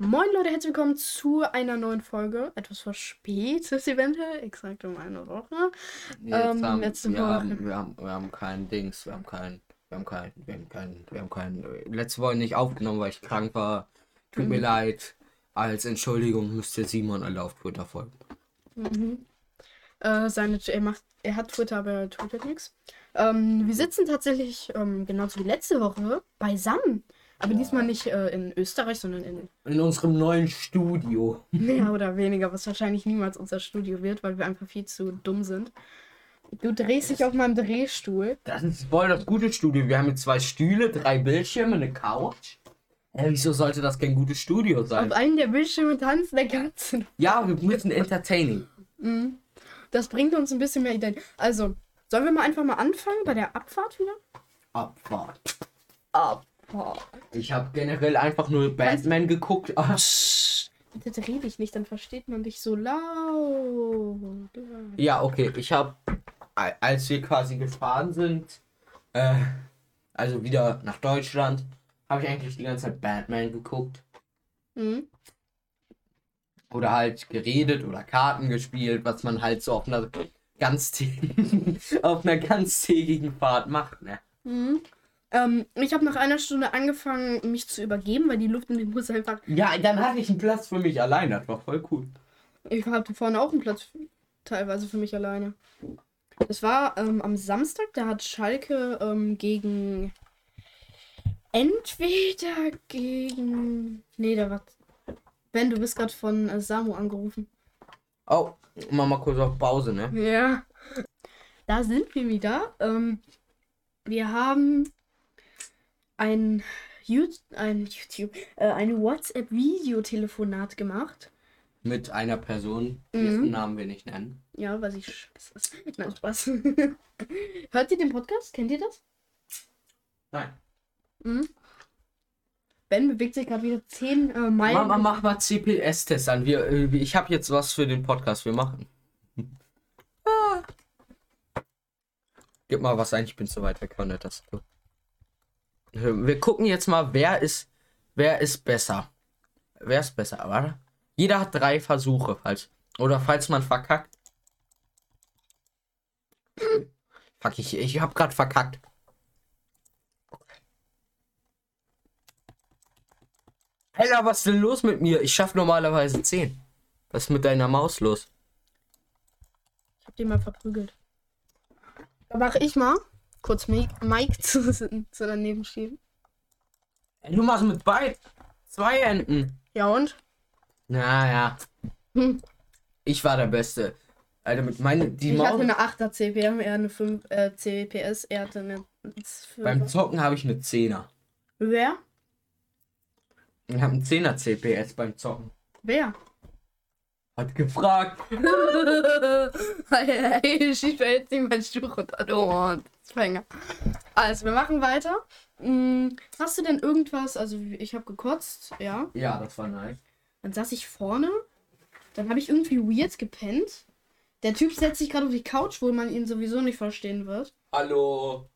Moin Leute, herzlich willkommen zu einer neuen Folge. Etwas verspätet eventuell, exakt um eine Woche. Jetzt Ähm, haben, letzte wir, Woche. haben, wir, haben, wir haben keinen Dings, wir haben keinen, wir haben keinen, wir haben keinen, wir haben keinen, letzte Woche nicht aufgenommen, weil ich krank war. Tut Mhm. mir leid. Als Entschuldigung müsst ihr Simon alle auf Twitter folgen. Mhm. Äh, seine, er, macht, er hat Twitter, aber er twittert nichts. Ähm, wir sitzen tatsächlich, ähm, genauso wie letzte Woche, beisammen. Aber diesmal nicht äh, in Österreich, sondern in In unserem neuen Studio. mehr oder weniger, was wahrscheinlich niemals unser Studio wird, weil wir einfach viel zu dumm sind. Du drehst dich auf meinem Drehstuhl. Das ist voll das gute Studio. Wir haben jetzt zwei Stühle, drei Bildschirme, eine Couch. Hä, wieso sollte das kein gutes Studio sein? Auf einem der Bildschirme tanzt der Katze. Ja, wir müssen entertaining. Mhm. Das bringt uns ein bisschen mehr Ideen. Also, sollen wir mal einfach mal anfangen bei der Abfahrt wieder? Abfahrt. Ich habe generell einfach nur Batman geguckt. Ah, Bitte dreh dich nicht, dann versteht man dich so laut. Ja, okay. Ich habe, als wir quasi gefahren sind, äh, also wieder nach Deutschland, habe ich eigentlich die ganze Zeit Batman geguckt. Mhm. Oder halt geredet oder Karten gespielt, was man halt so auf einer ganztägigen, auf einer ganztägigen Fahrt macht, ne? Mhm. Ähm, ich habe nach einer Stunde angefangen, mich zu übergeben, weil die Luft in dem Bus einfach. Ja, dann hatte ich einen Platz für mich allein. Das war voll cool. Ich hatte vorne auch einen Platz teilweise für mich alleine. Es war ähm, am Samstag, da hat Schalke ähm, gegen. Entweder gegen. Nee, da war. Ben, du bist gerade von äh, Samu angerufen. Oh, mach mal kurz auf Pause, ne? Ja. Da sind wir wieder. Ähm, wir haben ein, Yout ein YouTube, äh, ein WhatsApp-Videotelefonat gemacht. Mit einer Person, Mhm. dessen Namen wir nicht nennen. Ja, weil ich scheiße ist. Nein, Spaß. Hört ihr den Podcast? Kennt ihr das? Nein. Mhm. Ben bewegt sich gerade wieder 10 äh, Meilen. Mama, mach mal CPS-Test an. Wir, äh, ich habe jetzt was für den Podcast. Wir machen. Ah. Gib mal was ein, ich bin zu weit weg von der Tastatur. Wir gucken jetzt mal, wer ist, wer ist besser. Wer ist besser, warte. Jeder hat drei Versuche, falls. Oder falls man verkackt. Fuck, ich, ich hab grad verkackt. Alter, was ist denn los mit mir? Ich schaff normalerweise 10. Was ist mit deiner Maus los? Ich hab den mal verprügelt. Da mache ich mal kurz Mike, Mike zu, zu daneben schieben. Du machst mit beid. Zwei Händen. Ja und? Naja. Hm. Ich war der Beste. Alter, mit meine, die Ich hatte Maus. eine 8er CPM, er eine 5 äh, CPS, er hatte eine Beim 5er. Zocken habe ich eine 10er. Wer? Ich habe einen 10er CPS beim Zocken. Wer? Hat gefragt. hey, schießt mir jetzt nicht mein Stuhl runter, du Hundsfänger. Also, wir machen weiter. Hm, hast du denn irgendwas, also ich habe gekotzt, ja. Ja, das war nice. Dann saß ich vorne, dann habe ich irgendwie weird gepennt. Der Typ setzt sich gerade auf die Couch, wo man ihn sowieso nicht verstehen wird. Hallo.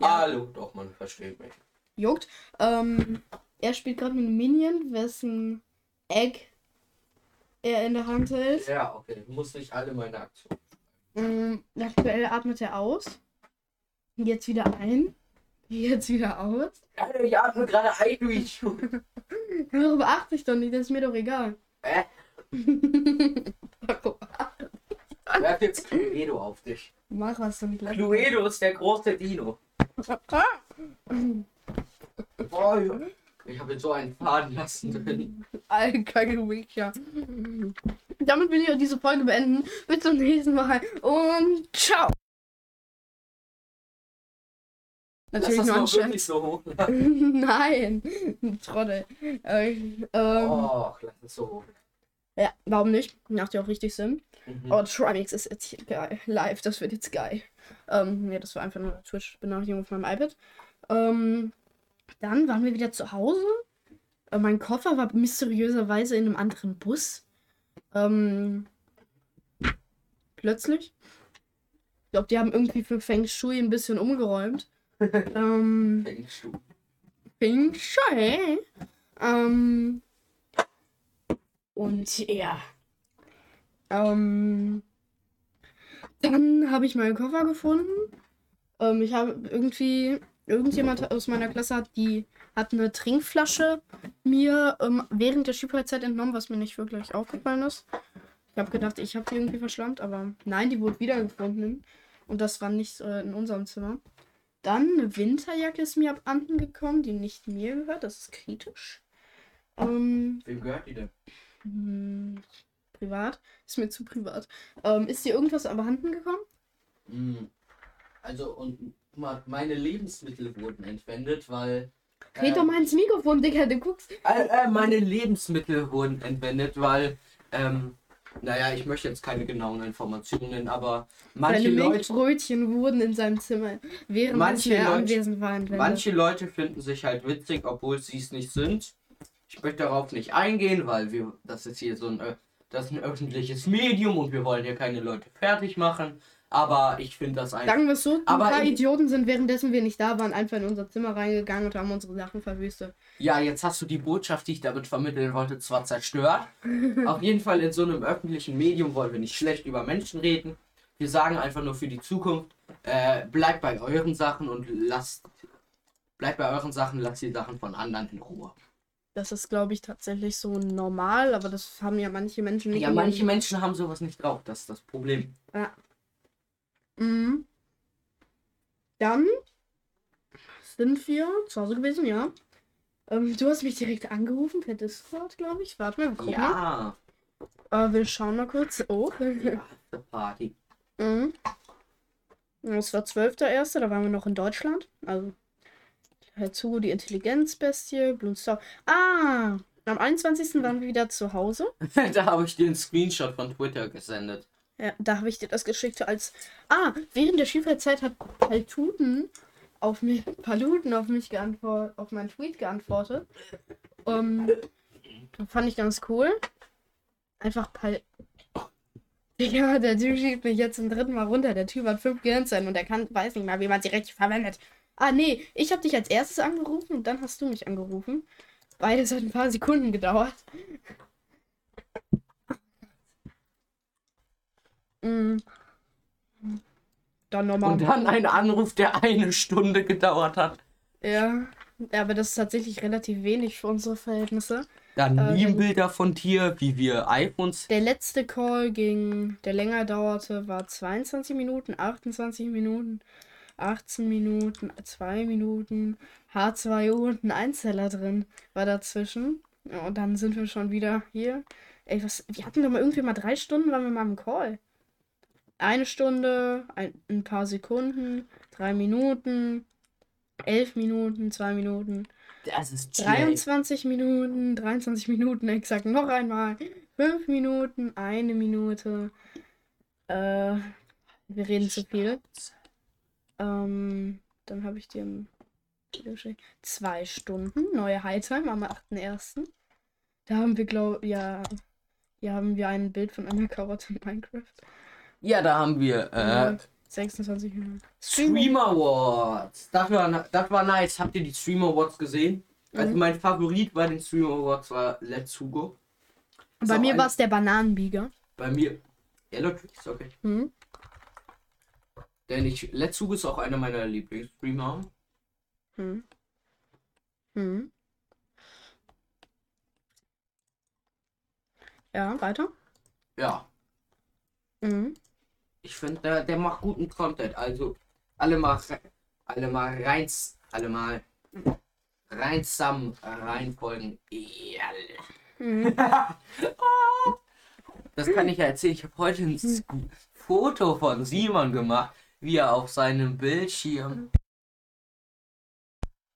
Ja. Hallo. Doch, man versteht mich. Juckt. Ähm, er spielt gerade mit einem Minion, wessen Egg er in der Hand hält. Ja, okay. Muss nicht alle meine Aktionen. Ähm, aktuell atmet er aus. Jetzt wieder ein. Jetzt wieder aus. Alter, ich atme gerade ein, du Idiot. Darüber beachte ich doch nicht, das ist mir doch egal. Warum? werf jetzt Cluedo auf dich. Mach was zum Glück. Cluedo ist der große Dino. Boah, ich habe jetzt so einen Faden lassen drin. Alter, Wikia. Damit will ich auch diese Folge beenden. Bis zum nächsten Mal und ciao. Natürlich Lass nur das anscheinend. wirklich so hoch. Nein, Trottel. Äh, ähm, Oh, lass es so hoch. Ja, warum nicht? Macht ja auch richtig Sinn. Mhm. Aber Trimix ist jetzt hier geil. Live, das wird jetzt geil. Ähm, nee, das war einfach nur eine Twitch-Benachrichtigung auf meinem iPad. Ähm, dann waren wir wieder zu Hause. Äh, mein Koffer war mysteriöserweise in einem anderen Bus. Ähm, plötzlich. Ich glaube, die haben irgendwie für Feng Shui ein bisschen umgeräumt. ähm, Denkst du? Feng Shui. Ähm, Und ja. Ähm, dann habe ich meinen Koffer gefunden. Ähm, ich habe irgendwie, irgendjemand aus meiner Klasse hat die, hat eine Trinkflasche mir ähm, während der Schulzeit entnommen, was mir nicht wirklich aufgefallen ist. Ich habe gedacht, ich habe die irgendwie verschlammt, aber nein, die wurde wiedergefunden. Und das war nicht äh, in unserem Zimmer. Dann eine Winterjacke ist mir abhanden gekommen, die nicht mir gehört. Das ist kritisch. Ähm, Wem gehört die denn? hm, privat? Ist mir zu privat. Ähm, ist dir irgendwas abhanden gekommen? Hm. Also, und guck mal, meine Lebensmittel wurden entwendet, weil. Red äh, doch mal ins Mikrofon, Digga, du guckst. Äh, äh, meine Lebensmittel wurden entwendet, weil, ähm, naja, ich möchte jetzt keine genauen Informationen nennen, aber manche Seine Leute, Milchbrötchen wurden in seinem Zimmer, während Manche Leute- anwesend war, entwendet. manche Leute finden sich halt witzig, obwohl sie es nicht sind. Ich möchte darauf nicht eingehen, weil wir, das ist hier so ein, das ist ein öffentliches Medium und wir wollen hier keine Leute fertig machen. Aber ich finde das einfach. Sagen wir es so, ein Aber paar Idioten sind währenddessen wir nicht da waren, einfach in unser Zimmer reingegangen und haben unsere Sachen verwüstet. Ja, jetzt hast du die Botschaft, die ich damit vermitteln wollte, zwar zerstört. Auf jeden Fall in so einem öffentlichen Medium wollen wir nicht schlecht über Menschen reden. Wir sagen einfach nur für die Zukunft, äh, bleibt bei euren Sachen und lasst, bleibt bei euren Sachen, lasst die Sachen von anderen in Ruhe. Das ist, glaube ich, tatsächlich so normal, aber das haben ja manche Menschen nicht. Ja, manche Menschen haben sowas nicht drauf, das ist das Problem. Mhm. Dann sind wir zu Hause gewesen, ja. Ähm, du hast mich direkt angerufen per Discord, glaube ich. Warte mal, wir gucken. Ja, Äh, wir schauen mal kurz. Oh. After Party. mhm. Das war 12.01., da waren wir noch in Deutschland. Also, Herzugo, die Intelligenzbestie, Bloomstar. Ah! Am 21. waren wir wieder zu Hause. da habe ich dir einen Screenshot von Twitter gesendet. Ja, da habe ich dir das geschickt als. Ah, während der Schulzeit hat Paltuten auf mich, Paluten auf mich geantwortet, auf meinen Tweet geantwortet. Um, fand ich ganz cool. Einfach Pal. Ja, der Typ schiebt mich jetzt zum dritten Mal runter. Der Typ hat fünf Gehirnzellen und er kann, weiß nicht mal, wie man sie richtig verwendet. Ah, nee, ich habe dich als erstes angerufen und dann hast du mich angerufen. Beides hat ein paar Sekunden gedauert. Mm. Dann nochmal. Und dann ein Anruf, der eine Stunde gedauert hat. Ja. ja, aber das ist tatsächlich relativ wenig für unsere Verhältnisse. Dann Äh, Meme-Bilder von dir, wie wir iPhones. Der letzte Call ging, der länger dauerte, war 22 Minuten, 28 Minuten, 18 Minuten, 2 Minuten, H2O und ein Einzeller drin war dazwischen. Ja, und dann sind wir schon wieder hier. Ey, was, wir hatten doch mal irgendwie mal drei Stunden, waren wir mal im Call. Eine Stunde, ein, ein paar Sekunden, drei Minuten, elf Minuten, zwei Minuten. Das ist Jay. 23 Minuten, 23 Minuten exakt noch einmal, 5 Minuten, eine Minute. Äh, wir reden zu viel. Ähm, dann habe ich dir zwei Stunden, neue Hightime am 8.1. Da haben wir, glaube ja, hier haben wir ein Bild von einer Karotte in Minecraft. Ja, da haben wir äh, Und 26 Minuten. Stream Awards. Das war, das war nice. Habt ihr die Stream Awards gesehen? Also Mhm. mein Favorit bei den Stream Awards war Let's Hugo. Ist Bei mir war es der Bananenbieger. Bei mir. Yellow Tricks, okay. Hm? Denn ich. Let's Hugo ist auch einer meiner Lieblingsstreamer. Hm. Hm. Ja, weiter. Ja. Mhm. Ich finde, der, der macht guten Content. Also alle mal alle mal rein alle mal rein zusammen reinfolgen. Ja. Mhm. Das kann ich ja erzählen. Ich habe heute ein S- Foto von Simon gemacht, wie er auf seinem Bildschirm.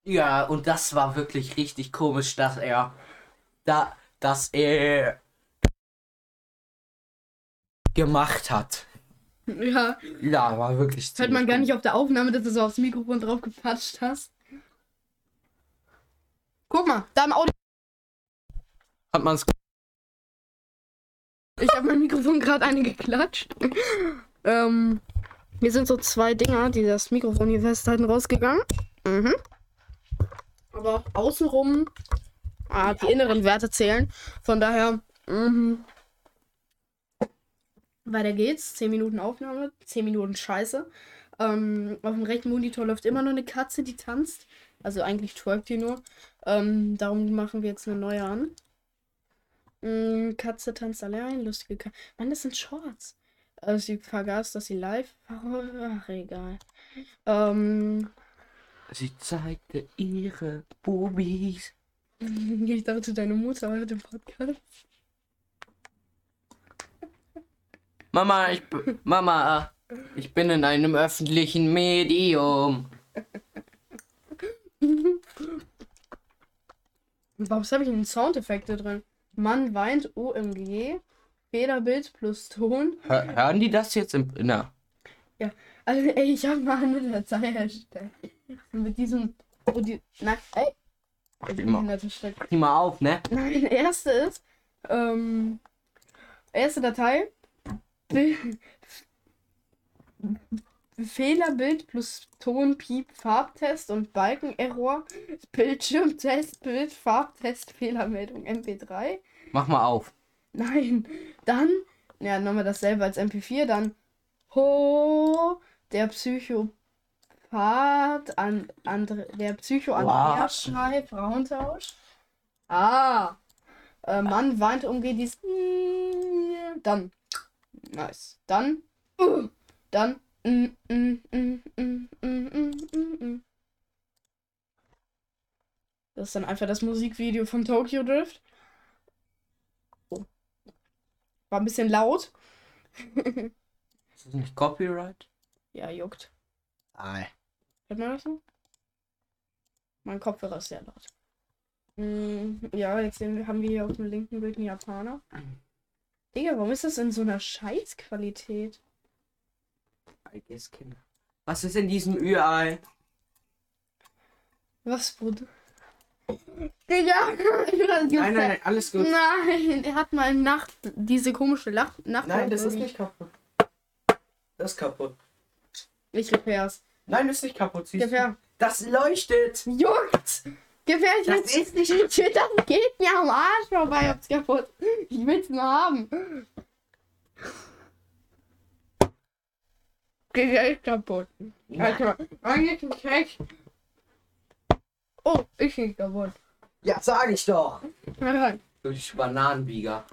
Ja, und das war wirklich richtig komisch, dass er da, dass er gemacht hat. Ja, Ja, war wirklich. hört man gar nicht auf der Aufnahme, dass du so aufs Mikrofon drauf gepatscht hast. Guck mal, da im Audio. Hat man es Ich habe mein Mikrofon gerade eine geklatscht. ähm, hier sind so zwei Dinger, die das Mikrofon hier festhalten, rausgegangen. Mhm. Aber außenrum, ah, die inneren Werte zählen. Von daher Mhm. Weiter geht's. 10 Minuten Aufnahme, 10 Minuten Scheiße. Ähm, auf dem rechten Monitor läuft immer nur eine Katze, die tanzt. Also eigentlich twerkt die nur. Ähm, darum machen wir jetzt eine neue an. Mm, Katze tanzt allein, lustige Katze. Mann, das sind Shorts. Also sie vergaß, dass sie live war. Ach, egal. Ähm, Sie zeigte ihre Bubis. ich dachte, deine Mutter hört den Podcast. Mama, ich Mama, ich bin in einem öffentlichen Medium. Warum habe ich denn Soundeffekte drin? Mann weint, OMG. Federbild plus Ton. Hör, hören die das jetzt im, in der Also, ey, ich habe mal eine Datei erstellt. Mit diesem. Wo die. Nein, ey. Mach die mal, mach die mal auf, ne? Nein, erste ist. Ähm. Erste Datei. Bi- Fehlerbild plus Ton, Piep, Farbtest und Balkenerror. Bildschirmtest, Bild, Farbtest, Fehlermeldung, MP3. Mach mal auf. Nein. Dann, ja, nochmal dasselbe als MP4. Dann, ho, der Psychopath, an, andre, der Psycho Was? Schrei, Frauentausch. Ah. Äh, Mann weint umgeht dies. Dann. Nice. Dann. Uh, dann. Mm, mm, mm. Das ist dann einfach das Musikvideo von Tokyo Drift. Oh. War ein bisschen laut. Ist das nicht Copyright? Ja, juckt. Nein. Hört man das so? Mein Kopfhörer ist sehr laut. Ja, jetzt sehen wir, haben wir hier auf dem linken Bild einen Japaner. Digga, warum ist das in so einer Scheißqualität? I guess Kinder. Was ist in diesem Ü-Ei? Was, Bruder? Digga! Nein, nein, nein, alles gut. Nein, er hat mal Nacht, diese komische Lach Nacht. Nein, das ist nicht kaputt. Das ist kaputt. Ich repair's. Nein, das ist nicht kaputt. Du? Das leuchtet. Juckt! Gib her, ich Das ist nicht- Ich will, das geht mir am Arsch vorbei, ob's kaputt. Ich will's nur haben. Geht ja echt kaputt. Alter, eigentlich ist echt. Oh, ich bin kaputt. Ja, sag ich doch. Nein, Durch Bananenbieger.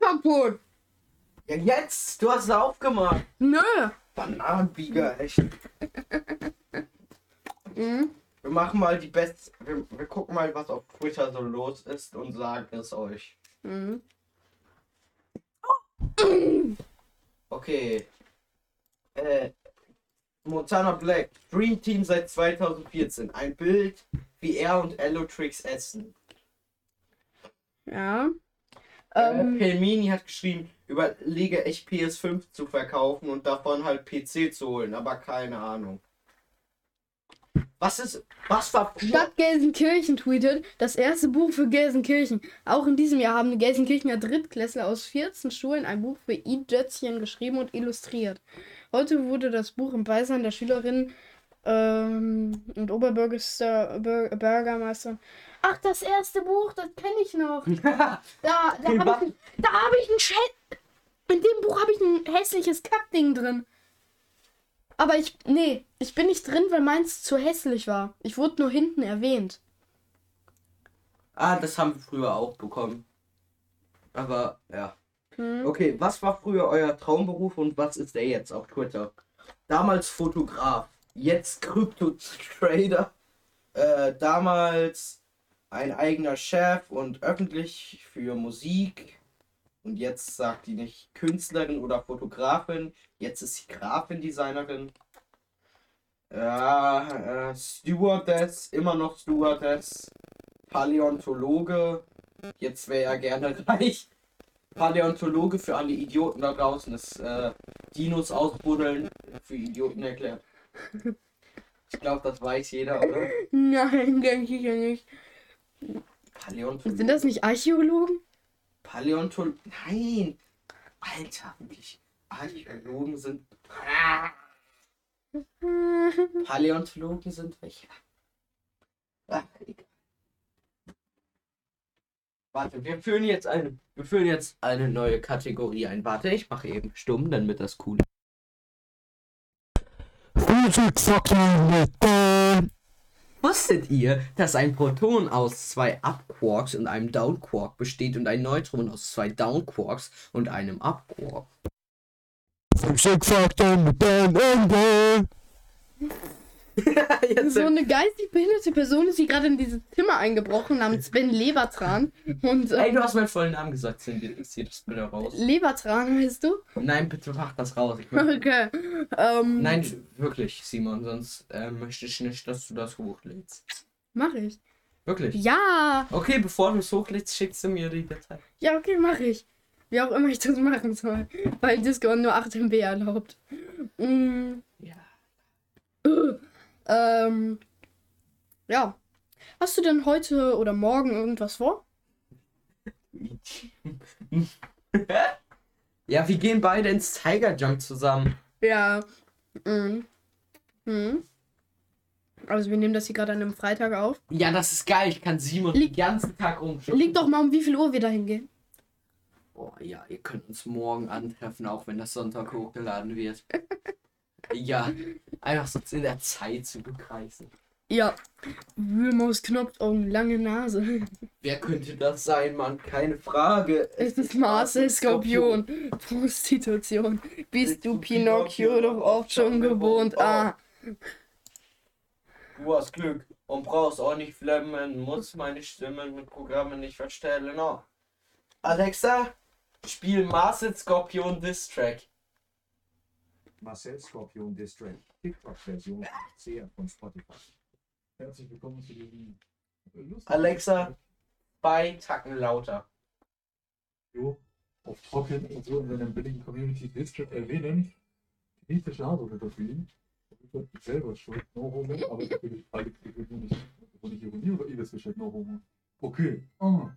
Kaputt. Ja, jetzt. Du hast es aufgemacht. Nö. Bananenbieger, echt. Mhm. Wir machen mal die Best. Wir, wir gucken mal, was auf Twitter so los ist und sagen es euch. Mhm. Okay. Äh, Montana Black, Dream Team seit 2014. Ein Bild, wie er und Allotrix essen. Ja. Ähm, Ähm, Pelmini hat geschrieben, überlege echt PS5 zu verkaufen und davon halt PC zu holen, aber keine Ahnung. Was ist, was war Stadt Gelsenkirchen tweetet, das erste Buch für Gelsenkirchen. Auch in diesem Jahr haben die Gelsenkirchener Drittklässler aus 14 Schulen ein Buch für I-Dötzchen geschrieben und illustriert. Heute wurde das Buch im Beisein der Schülerinnen ähm, und Oberbürgermeister Bür- Bürgermeister. Ach, das erste Buch, das kenne ich noch. Da, da habe ich, da hab ich ein Chat. In dem Buch habe ich ein hässliches Kackding drin. Aber ich, nee, ich bin nicht drin, weil meins zu hässlich war. Ich wurde nur hinten erwähnt. Ah, das haben wir früher auch bekommen. Aber, ja. Hm. Okay, was war früher euer Traumberuf und was ist der jetzt auf Twitter? Damals Fotograf, jetzt Krypto-Trader, äh, damals ein eigener Chef und öffentlich für Musik. Und jetzt sagt die nicht Künstlerin oder Fotografin, jetzt ist sie Grafin-Designerin. Ja, äh, Stewardess, immer noch Stewardess. Paläontologe, jetzt wäre er gerne reich. Paläontologe für alle Idioten da draußen ist äh, Dinos ausbuddeln für Idioten erklärt. Ich glaube, das weiß jeder, oder? Nein, denke ich ja nicht. Paläontologe. Sind das nicht Archäologen? Paläontologen? Nein! Alter, wirklich. Archäologen sind. Paläontologen sind welche? Egal. Warte, wir führen jetzt eine, wir führen jetzt eine neue Kategorie ein. Warte, ich mache eben stumm, dann wird das cool. Wusstet ihr, dass ein Proton aus zwei Up-Quarks und einem Down-Quark besteht und ein Neutron aus zwei Down-Quarks und einem Up-Quark? Physik-Faktor mit dem Ende. Jetzt So eine geistig behinderte Person ist hier gerade in dieses Zimmer eingebrochen namens Ben Lebertran. Und Ey, äh, du hast meinen vollen Namen gesagt, Cindy. Ich zieh das bitte raus. Lebertran heißt du? Nein, bitte mach das raus. Ich möchte- Okay. Ähm, Nein, wirklich, Simon, sonst äh, möchte ich nicht, dass du das hochlädst. Mach ich. Wirklich. Ja. Okay, bevor du es hochlädst, schickst du mir die Datei. Ja, okay, mach ich. Wie auch immer ich das machen soll. Weil Discord nur 8 MB erlaubt. Mm, Ja. Ähm. Ja. Hast du denn heute oder morgen irgendwas vor? ja, wir gehen beide ins Tiger Junk zusammen. Ja. Mhm. Mhm. Also wir nehmen das hier gerade an einem Freitag auf. Ja, das ist geil. Ich kann Simon Lieg- den ganzen Tag rumschicken. Liegt doch mal um wie viel Uhr wir da hingehen. Oh ja, ihr könnt uns morgen antreffen, auch wenn das Sonntag hochgeladen wird. ja, einfach so in der Zeit zu begreifen. Ja. Wühlmaus, Knopfaugen, lange Nase. Wer könnte das sein, Mann? Keine Frage. Es ist Marcel Skorpion. Prostitution. Bist du Pinocchio doch oft schon gewohnt? Ah. Du hast Glück und brauchst auch nicht flemmen, musst meine Stimme mit Programmen nicht verstellen. Oh. Alexa, spiel Marcel Skorpion Diss Track. Marcel Scorpion Distrack. TikTok-Version sehr von Spotify. Herzlich willkommen zu diesem lustigen Alexa. Bei Tacken lauter. Video auf Trocken und so in seiner billigen Community Distrack erwähnen. Kritische Haarfotografien. Ich selber schuld, no homo, aber natürlich alle Kriterien nicht. Wo nicht Ironie oder ihr wisst Bescheid, no homo. Okay. Ah.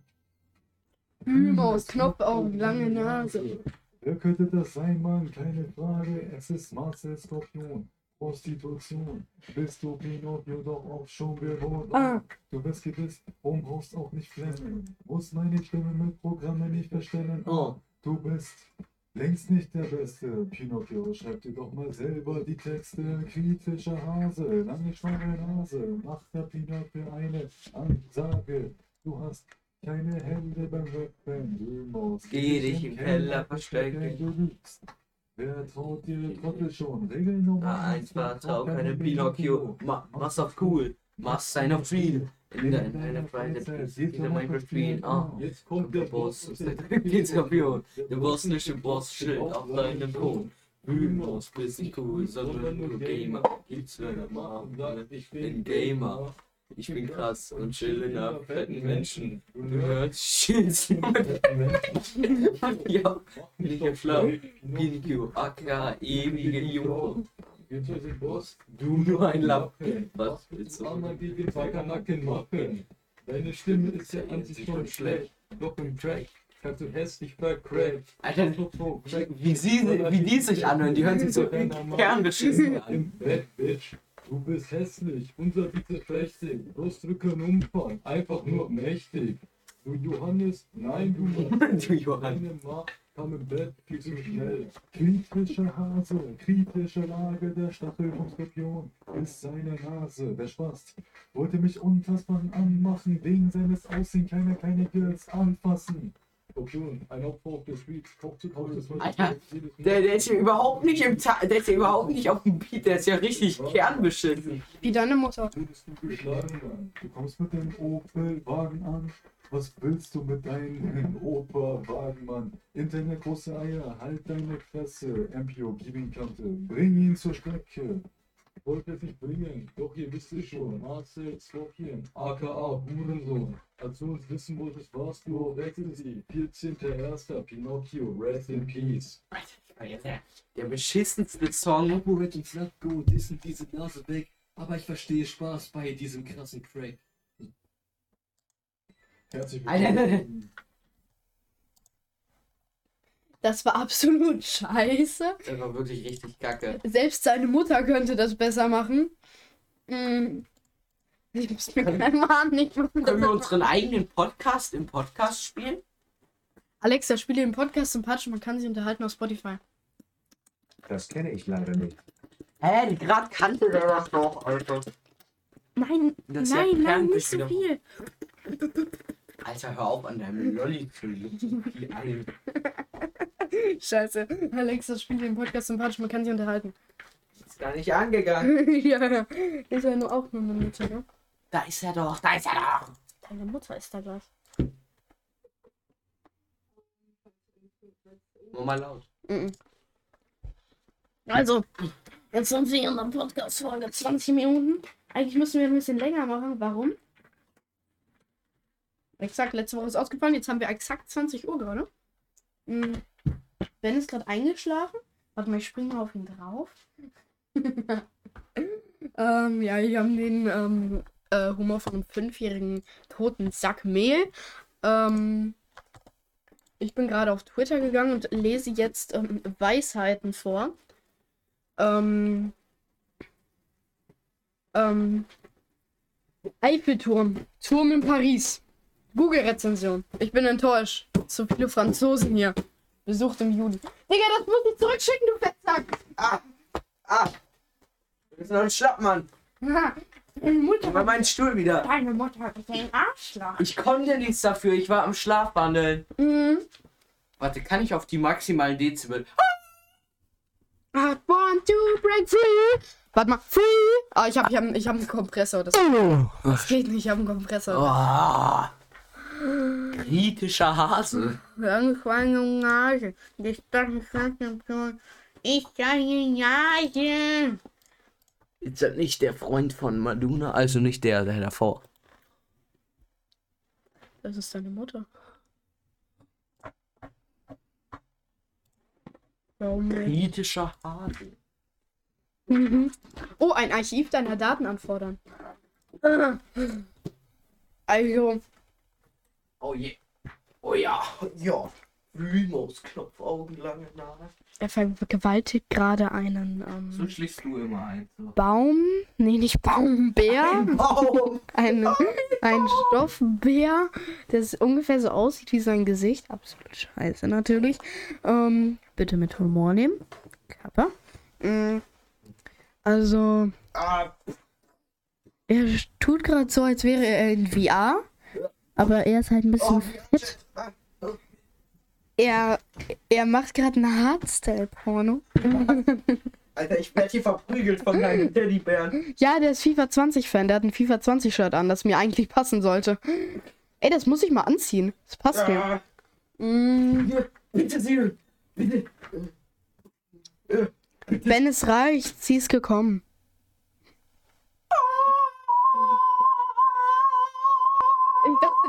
Wühlmaus, Knopfaugen, lange Nase. Wer könnte das sein, Mann? Keine Frage. Es ist Marcel Skorpion. Prostitution. Bist du Pinocchio doch auch schon gewohnt? Ah. Du bist gewiss, um brauchst auch nicht flennen. Muss meine Stimme mit Programmen nicht verstellen. Oh. Du bist längst nicht der Beste. Pinocchio, schreib dir doch mal selber die Texte. Kritischer Hase, lange schwangere Nase. Macht der Pinocchio eine Ansage. Du hast keine Hände beim Rappen. Du musst Geh dich im Keller verstecken. Du lügst. Wer traut dir Trottel schon? Regel Nummer Na, eins vertrau keine Pinocchio. Ma mach's auf cool. Mach's sein auf real. In deiner deine Private in der Minecraft Screen. Ah. Jetzt Kommt der Boss, ist der Skorpion. Der Boss nicht im Boss, Schild auf deinem Thron. Wühlmaus, bist nicht cool, sondern nur Gamer. Gibt's deiner Mom, ich bin Gamer. Ich bin krass und chill in einer fetten Menschen. Du hörst Schilzen. ja, nicht schlau. Pinocchio, aka ewige Jungfrau. Du nur ein Lappen. Was willst du? man die Nacken machen? Deine Stimme ist ja an sich schon schlecht. Doch im Track kannst du hässlich vercrackt. Alter, wie, sie, wie die sich anhören, die hören sich so kernbeschissen an. Im Bett, Bitch. Du bist hässlich, unser Bitte prächtig. Brustdrücken Umfang, einfach nur mächtig. Du Johannes, nein, du Mann. Du Johann. Deine Ma kam im Bett viel zu schnell. Kritische Hase, kritische Lage, der Stachel vom Skorpion ist seine Nase. Der Spast wollte mich unfassbar anmachen, wegen seines Aussehens keiner keine Girls anfassen. Alter, Der, der ist ja überhaupt nicht im Ta der ist ja überhaupt nicht auf dem Beat, der ist ja richtig kernbeschissen. Wie deine Mutter. Du kommst mit dem Opel-Wagen an. Was willst du mit deinem Opa-Wagen, Mann? Internet große Eier, halt deine Fresse. MPO, gib ihn Kante, bring ihn zur Strecke. Wollte es nicht bringen, doch ihr wisst es schon. Marcel Skorpion, aka Hurensohn. Als du uns wissen wolltest, warst du auf Ecstasy. 14.01. Pinocchio, rest in peace. Der, beschissenste Song. Motorhead und Flatgo dissen diese Nase weg, aber ich verstehe Spaß bei diesem krassen Crack. Herzlich willkommen. Das war absolut scheiße. Der war wirklich richtig kacke. Selbst seine Mutter könnte das besser machen. Mm. Ich gib's mir keinen Mann nicht. Können wir unseren eigenen Podcast im Podcast spielen? Alexa, spiele den Podcast sympathisch, man kann sich unterhalten auf Spotify. Das kenne ich leider nicht. Hä, gerade kannte der das doch, Alter. Nein, Das ist ja nein, nein, nicht so viel. Alter, hör auf an deinem Lolli zu. Ein- Scheiße. Alexa, spiele den Podcast sympathisch, man kann sich unterhalten. Ist gar nicht angegangen. ja, ja. Ist ja nur auch nur eine Mutter, ne? Da ist er doch, da ist er doch. Deine Mutter ist da gleich. Nur mal laut. Mhm. Also, jetzt sind wir in der Podcast-Folge 20 Minuten. Eigentlich müssen wir ein bisschen länger machen. Warum? Exakt, letzte Woche ist ausgefallen. Jetzt haben wir exakt 20 Uhr gerade. Mhm. Ben ist gerade eingeschlafen. Warte mal, ich springe mal auf ihn drauf. ähm, ja, wir haben den ähm, äh, Humor von einem fünfjährigen toten Sack Mehl. Ähm, ich bin gerade auf Twitter gegangen und lese jetzt ähm, Weisheiten vor. Ähm, ähm, Eiffelturm. Turm in Paris. Google-Rezension. Ich bin enttäuscht. Zu viele Franzosen hier. Besucht im Juli. Digga, das muss ich zurückschicken, du Fettsack. Ah, ah. Du bist noch ein Schlappmann. Deine Mutter, Bei meinen Stuhl wieder. deine Mutter ist ein Arschloch. Ich konnte nichts dafür, ich war am Schlafwandeln. Mhm. Warte, kann ich auf die maximalen Dezibel? I want to break free. Warte mal, free. Ah, ich habe ich hab, ich hab einen Kompressor. Das, das geht nicht, ich habe einen Kompressor. Oh. Kritischer Hase. Langweilige Nase. Die Stadtkonzentration. Ich Nase. Ist das nicht der Freund von Maduna? Also nicht der, der davor. Das ist deine Mutter. Kritischer Hase. Mhm. Oh, ein Archiv deiner Daten anfordern. Also, Oh je. Oh ja. Ja. Remote Knopfaugen, lange Nase. er vergewaltigt gerade einen So ähm, schlägst du immer ein. So. Baum. Nee, nicht Baumbär. Baum. Ein, ein Stoffbär, das ungefähr so aussieht wie sein Gesicht. Absolut scheiße, natürlich. Ähm, bitte mit Humor nehmen. Kappa. Mm, Also, Ah, er tut gerade so, als wäre er in VR. Aber er ist halt ein bisschen oh, fit. Er, er macht gerade einen Hardstyle-Porno. Alter, ich werde hier verprügelt von deinem Teddybären. Ja, der ist FIFA 20-Fan. Der hat ein FIFA 20-Shirt an, das mir eigentlich passen sollte. Ey, das muss ich mal anziehen. Das passt mir. Ah, Mm, bitte, Siri. Bitte. wenn es reicht, sie ist gekommen.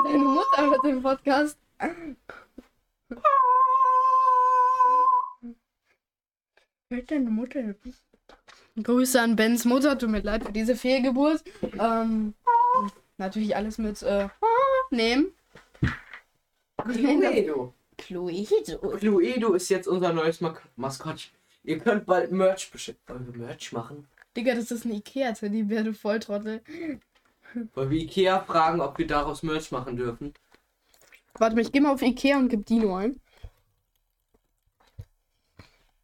Deine Mutter hört den Podcast. Hört deine Mutter? Grüße an Bens Mutter, tut mir leid für diese Fehlgeburt. Ähm, natürlich alles mit äh, nehmen. Cluedo. Cluedo. Cluedo ist jetzt unser neues Maskottchen. Ihr könnt bald Merch bestellen. Wollen wir Merch machen? Digga, das ist ein Ikea-Teddybär, du Volltrottel. Wollen wir Ikea fragen, ob wir daraus Merch machen dürfen? Warte mal, ich geh mal auf Ikea und gib Dino ein.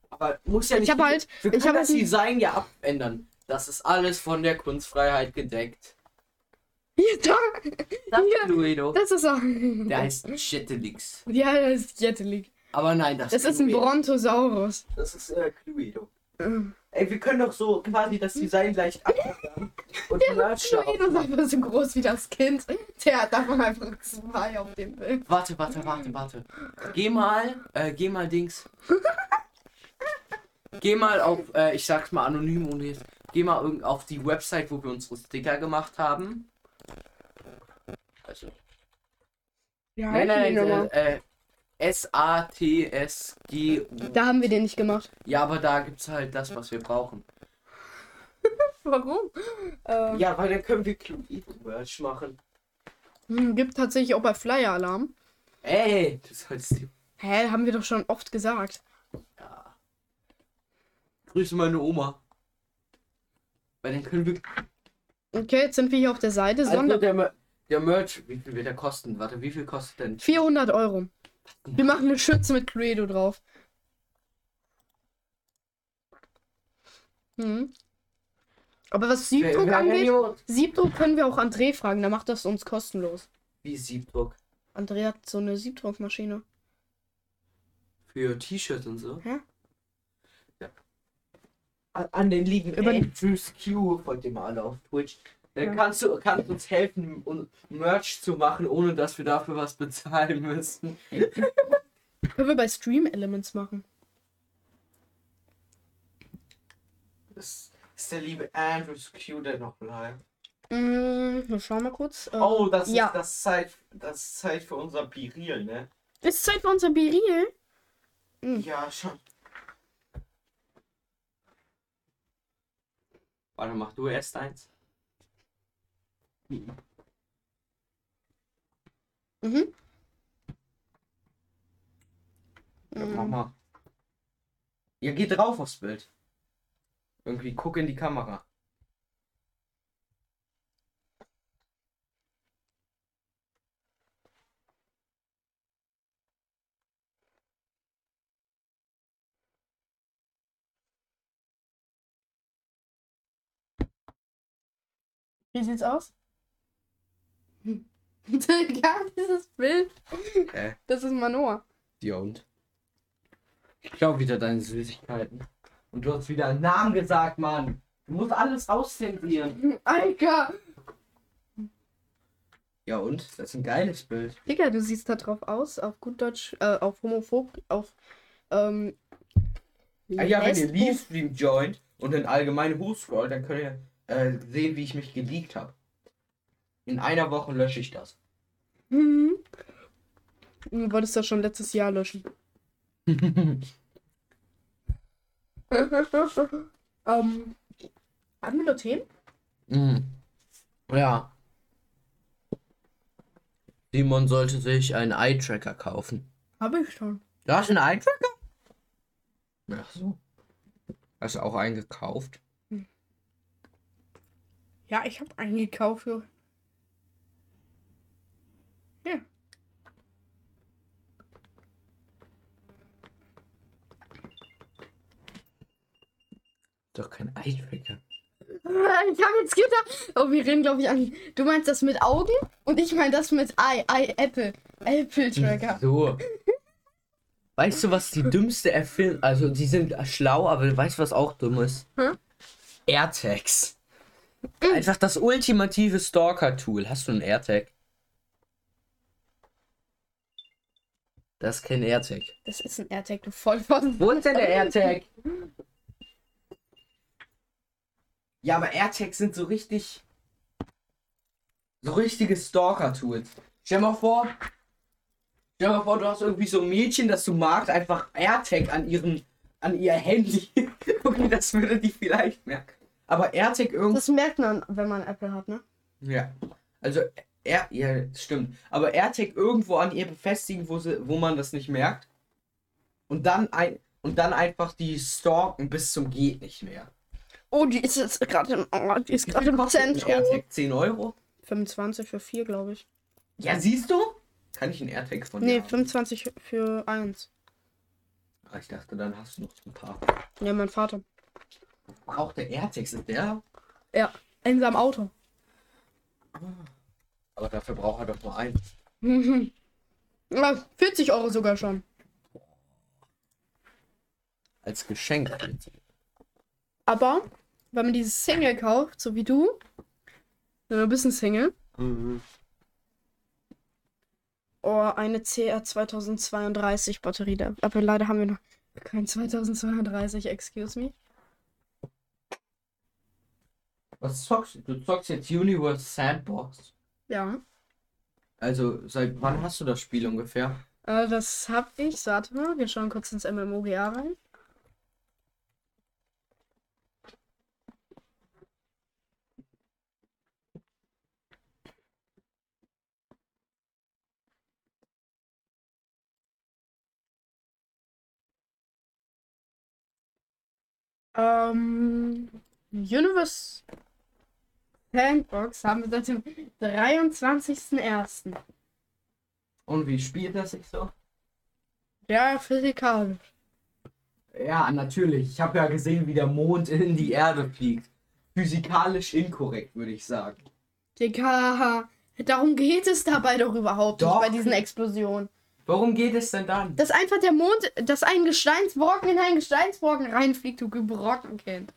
Aber muss ja nicht. Ich hab halt- Wir ich können hab das halt Design ja abändern. Das ist alles von der Kunstfreiheit gedeckt. Hier, da! Das ist Ja. Cluedo. Das ist auch. Der heißt Jettelix. Ja, das ist Jettelig. Aber nein, das, Das ist ein. Brontosaurus. Das ist äh, Cluedo. Ey, wir können doch so quasi das Design leicht abändern. Und daraus Cluedo ist einfach so groß wie das Kind. Der hat davon einfach zwei auf dem Bild. Warte, warte, warte, warte. Geh mal, äh, geh mal Dings. Geh mal auf, äh, ich sag's mal anonym und jetzt. Geh mal irgend auf die Website, wo wir unsere Sticker gemacht haben. Also, Ja, nein, nein, nein, äh, äh, S-A-T-S-G-U. Da haben wir den nicht gemacht. Ja, aber da gibt's halt das, was wir brauchen. Warum? Ähm, Ja, weil dann können wir Cluedo-Merch machen. hm, gibt tatsächlich auch bei Flyer Alarm. Ey, das sollst du. Hä, haben wir doch schon oft gesagt. Ja. Grüße meine Oma. Weil dann können wir. Okay, jetzt sind wir hier auf der Seite. Also Sonder der, Mer- der Merch, wie viel wird der kosten? Warte, wie viel kostet denn? 400 Euro. Wir machen eine Schütze mit Cluedo drauf. Hm. Aber was Siebdruck Wer- angeht, Siebdruck können wir auch André fragen, der macht das uns kostenlos. Wie Siebdruck? André hat so eine Siebdruckmaschine. Für T-Shirts und so? Hä? Ja. An- An den lieben Über- Andrews Q, folgt ihr mal alle auf Twitch. Der Ja. kannst du kannst uns helfen, um Merch zu machen, ohne dass wir dafür was bezahlen müssen. Können wir bei Stream Elements machen. Das ist der liebe Andrews Q, der noch bleibt. Hm, wir schauen mal kurz. Äh, Oh, das ja. ist das Zeit, das ist Zeit für unser Piril, ne? Ist Zeit für unser Biril. Hm. Ja, schon. Warte, mach du erst eins. Mhm. Ja, mach Hm. mal. Ja, geh drauf aufs Bild. Irgendwie guck in die Kamera. Wie sieht's aus? Digga, dieses Bild. Hä? Das ist Manoa. Ja und? Ich glaube wieder deine Süßigkeiten. Und du hast wieder einen Namen gesagt, Mann. Du musst alles auszensieren. Alter! Ja und? Das ist ein geiles Bild. Digga, du siehst da drauf aus, auf gut Deutsch, äh, auf homophob, auf, ähm. Ah, ja, wenn ihr Livestream joint und in allgemeine hochscrollt, dann könnt ihr äh, sehen, wie ich mich geleakt habe. In einer Woche lösche ich das. Hm. Du wolltest das schon letztes Jahr löschen. ähm. Haben wir noch Themen? Mhm. Ja. Simon sollte sich einen Eye-Tracker kaufen. Habe ich schon. Du hast einen Eye-Tracker? Ach so. Hast du auch einen gekauft? Ja, ich habe einen gekauft. Ja. Doch kein Eye-Tracker. Ich habe jetzt gedacht. Oh, wir reden, glaube ich, an. Du meinst das mit Augen und ich meine das mit Eye, Eye, Apple. Apple Tracker. So. Weißt du, was die dümmste Erfindung... Also, die sind schlau, aber weißt du, was auch dumm ist? Hm? AirTags. Einfach das ultimative Stalker-Tool. Hast du einen AirTag? Das ist kein AirTag. Das ist ein AirTag, du Vollpfosten. Wo ist denn der AirTag? Ja, aber AirTags sind so richtig. So richtige Stalker-Tools. Stell mal vor. Stell mal vor, du hast irgendwie so ein Mädchen, das du magst, einfach AirTag an ihrem. an ihr Handy. okay, das würde die vielleicht merken. Aber AirTag irgendwie. Das merkt man, wenn man Apple hat, ne? Ja. Also, er, ja, stimmt. Aber AirTag irgendwo an ihr befestigen, wo, sie, wo man das nicht merkt. Und dann, ein, und dann einfach die stalken bis zum geht nicht mehr. Oh, die ist jetzt gerade im, oh, die ist gerade im Zentrum. AirTag 10 Euro? 25 für 4, glaube ich. Ja, siehst du? Kann ich einen AirTag von Nee, dir haben? 25 für 1. Ah, Ich dachte, dann hast du noch ein paar. Ja, mein Vater. Auch der AirTags ist der? Ja, in seinem Auto. Aber dafür braucht er doch nur einen. Mhm. Ja, 40 Euro sogar schon. Als Geschenk. Aber, wenn man dieses Single kauft, so wie du, dann ein bisschen Single, oh, eine CR 2032 Batterie. da- Aber leider haben wir noch kein 2032, excuse me. Was zockst du? Du zockst jetzt Universe Sandbox. Ja. Also, seit wann hast du das Spiel ungefähr? Äh, das hab ich, warte mal, wir schauen kurz ins MMOGA rein. Ähm, Universe Sandbox haben wir seit dem 23.01. Und wie spielt das sich so? Ja, physikalisch. Ja, natürlich. Ich habe ja gesehen, wie der Mond in die Erde fliegt. Physikalisch inkorrekt, würde ich sagen. Digga, darum geht es dabei doch überhaupt Doch. nicht bei diesen Explosionen. Warum geht es denn dann? Dass einfach der Mond, dass ein Gesteinsbrocken in einen Gesteinsbrocken reinfliegt, du Gebrockenkind.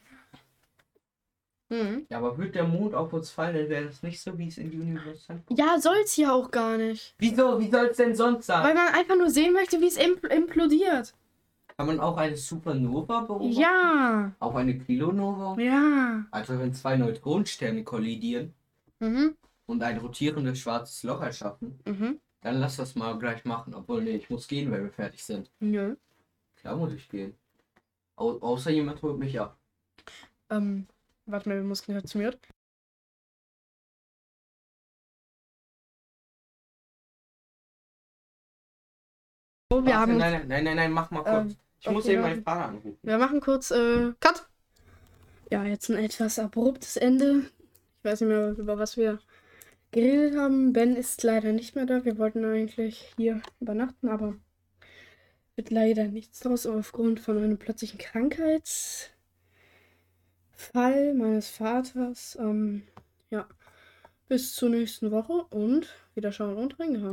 Hm. Ja, aber würde der Mond auf uns fallen, dann wäre das nicht so, wie es in die Universum Ja, soll's ja auch gar nicht. Wieso? Wie soll es denn sonst sein? Weil man einfach nur sehen möchte, wie es impl implodiert. Kann man auch eine Supernova beobachten? Ja, Auch eine Kilonova? ja. Also wenn zwei Neutronensterne kollidieren Mhm, und ein rotierendes schwarzes Loch erschaffen, mhm. Dann lass das mal gleich machen. Obwohl, nee, ich muss gehen, wenn wir fertig sind. Nö. Klar muss ich gehen. Au außer jemand holt mich ab. Ähm, warte mal, wir mussten gerade zu mir. Oh, wir Warte, haben. nein, nein, nein, nein, nein, mach mal kurz. Ähm, ich muss okay, eben warte. meinen Vater anrufen. Wir machen kurz äh, Cut. Ja, jetzt ein etwas abruptes Ende. Ich weiß nicht mehr, über was wir geredet haben. Ben ist leider nicht mehr da. Wir wollten eigentlich hier übernachten, aber wird leider nichts draus aufgrund von einem plötzlichen Krankheitsfall meines Vaters. Ähm, ja, bis zur nächsten Woche und wieder schauen und reingehauen.